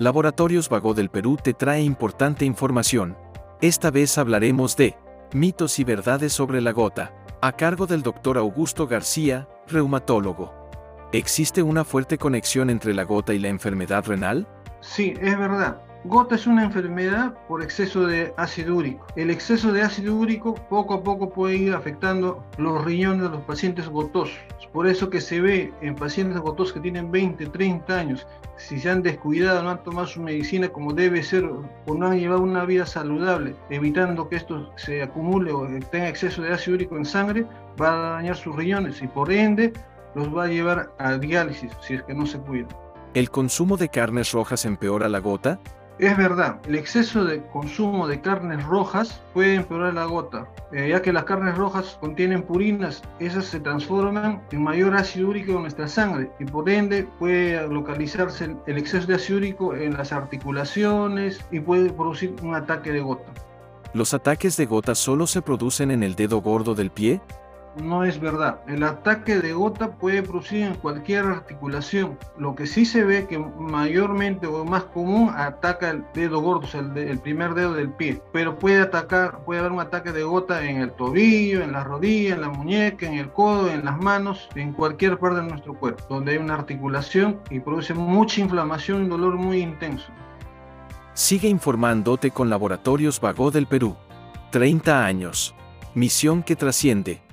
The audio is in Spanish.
Laboratorios Vago del Perú te trae importante información. Esta vez hablaremos de mitos y verdades sobre la gota, a cargo del doctor Augusto García, reumatólogo. ¿Existe una fuerte conexión entre la gota y la enfermedad renal? Sí, es verdad. Gota es una enfermedad por exceso de ácido úrico. El exceso de ácido úrico poco a poco puede ir afectando los riñones de los pacientes gotosos. Por eso que se ve en pacientes gotosos que tienen 20, 30 años, si se han descuidado, no han tomado su medicina como debe ser o no han llevado una vida saludable, evitando que esto se acumule o tenga exceso de ácido úrico en sangre, va a dañar sus riñones y por ende los va a llevar a diálisis si es que no se cuida. ¿El consumo de carnes rojas empeora la gota? Es verdad, el exceso de consumo de carnes rojas puede empeorar la gota, eh, ya que las carnes rojas contienen purinas, esas se transforman en mayor ácido úrico en nuestra sangre y por ende puede localizarse el exceso de ácido úrico en las articulaciones y puede producir un ataque de gota. ¿Los ataques de gota solo se producen en el dedo gordo del pie? No es verdad. El ataque de gota puede producir en cualquier articulación. Lo que sí se ve que mayormente o más común ataca el dedo gordo, o el, primer dedo del pie. Pero puede atacar, puede haber un ataque de gota en el tobillo, en la rodilla, en la muñeca, en el codo, en las manos, en cualquier parte de nuestro cuerpo, donde hay una articulación y produce mucha inflamación y dolor muy intenso. Sigue informándote con Laboratorios Vago del Perú. 30 años. Misión que trasciende.